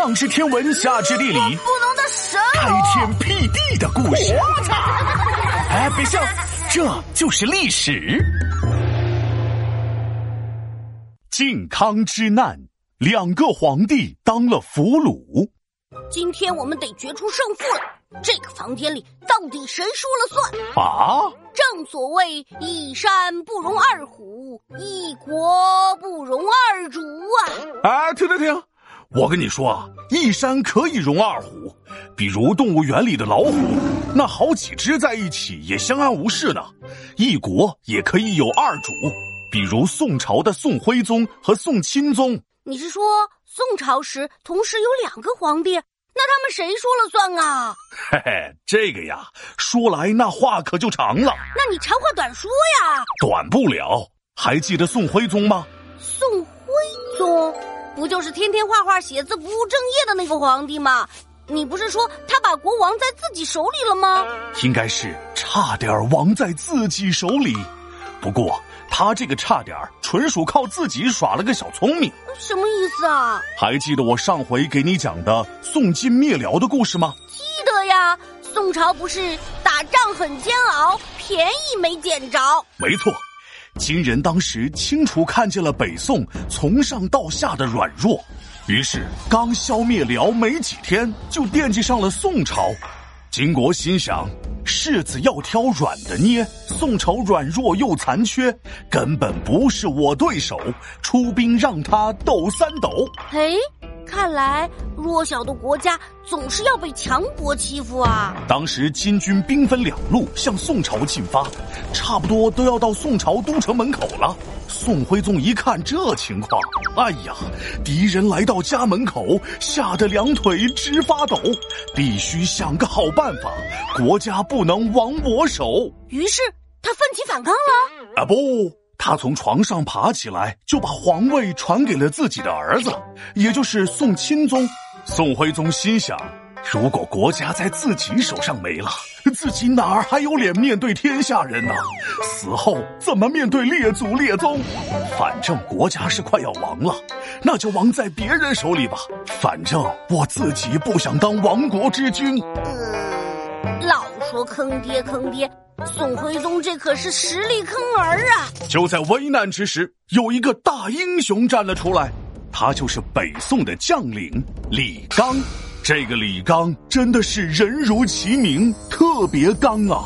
上知天文，下知地理，不能的神开天辟地的故事。我操！哎，别笑，这就是历史。靖康之难，两个皇帝当了俘虏。今天我们得决出胜负了。这个房间里到底谁说了算？啊！正所谓一山不容二虎，一国不容二主啊！哎，停停停！我跟你说啊，一山可以容二虎，比如动物园里的老虎，那好几只在一起也相安无事呢。一国也可以有二主，比如宋朝的宋徽宗和宋钦宗。你是说宋朝时同时有两个皇帝？那他们谁说了算啊？嘿嘿，这个呀，说来那话可就长了。那你长话短说呀。短不了。还记得宋徽宗吗？宋徽宗不就是天天画画、写字、不务正业的那个皇帝吗？你不是说他把国王在自己手里了吗？应该是差点亡在自己手里。不过他这个差点纯属靠自己耍了个小聪明。什么意思啊？还记得我上回给你讲的宋金灭辽的故事吗？记得呀。宋朝不是打仗很煎熬，便宜没捡着。没错，金人当时清楚看见了北宋从上到下的软弱，于是刚消灭辽没几天，就惦记上了宋朝。金国心想。柿子要挑软的捏，宋朝软弱又残缺，根本不是我对手。出兵让他抖三抖。嘿，看来弱小的国家总是要被强国欺负啊！当时金军兵分两路向宋朝进发，差不多都要到宋朝都城门口了。宋徽宗一看这情况，哎呀，敌人来到家门口，吓得两腿直发抖，必须想个好办法，国家不能亡我手。于是他奋起反抗了。啊不，他从床上爬起来，就把皇位传给了自己的儿子，也就是宋钦宗。宋徽宗心想。如果国家在自己手上没了，自己哪儿还有脸面对天下人呢？死后怎么面对列祖列宗？反正国家是快要亡了，那就亡在别人手里吧。反正我自己不想当亡国之君。呃，老说坑爹坑爹，宋徽宗这可是实力坑儿啊！就在危难之时，有一个大英雄站了出来，他就是北宋的将领李纲。这个李纲真的是人如其名，特别刚啊！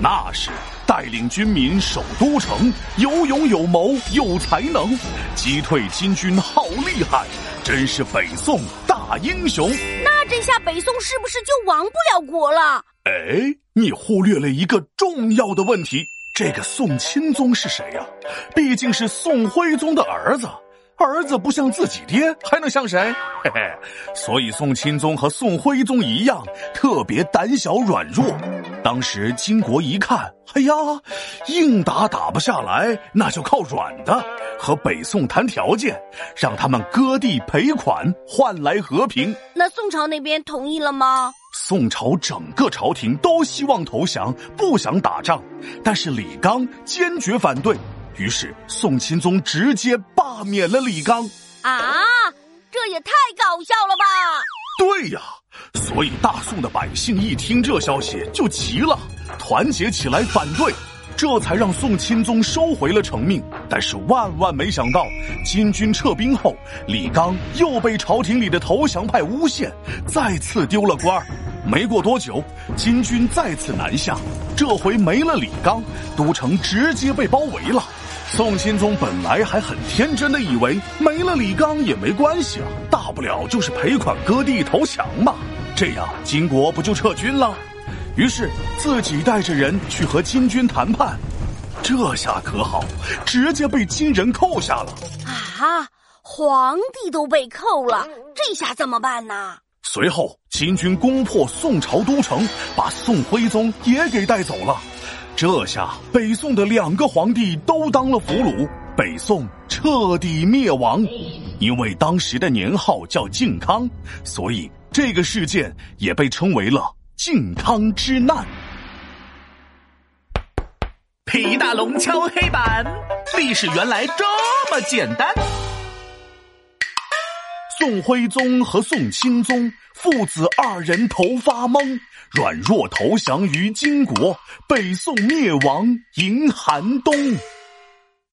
那是带领军民守都城，有勇有谋有才能，击退金军好厉害，真是北宋大英雄。那这下北宋是不是就亡不了国了？哎，你忽略了一个重要的问题，这个宋钦宗是谁呀？毕竟是宋徽宗的儿子。儿子不像自己爹，还能像谁？嘿嘿，所以宋钦宗和宋徽宗一样，特别胆小软弱。当时金国一看，哎呀，硬打打不下来，那就靠软的，和北宋谈条件，让他们割地赔款，换来和平。那宋朝那边同意了吗？宋朝整个朝廷都希望投降，不想打仗，但是李纲坚决反对。于是，宋钦宗直接罢免了李纲。啊，这也太搞笑了吧！对呀，所以大宋的百姓一听这消息就急了，团结起来反对，这才让宋钦宗收回了成命。但是万万没想到，金军撤兵后，李纲又被朝廷里的投降派诬陷，再次丢了官儿。没过多久，金军再次南下，这回没了李纲，都城直接被包围了。宋钦宗本来还很天真的以为没了李纲也没关系啊，大不了就是赔款割地投降嘛，这样金国不就撤军了？于是自己带着人去和金军谈判，这下可好，直接被金人扣下了啊！皇帝都被扣了，这下怎么办呢？随后金军攻破宋朝都城，把宋徽宗也给带走了。这下北宋的两个皇帝都当了俘虏，北宋彻底灭亡。因为当时的年号叫靖康，所以这个事件也被称为了靖康之难。皮大龙敲黑板，历史原来这么简单。宋徽宗和宋钦宗父子二人头发懵，软弱投降于金国，北宋灭亡迎寒冬。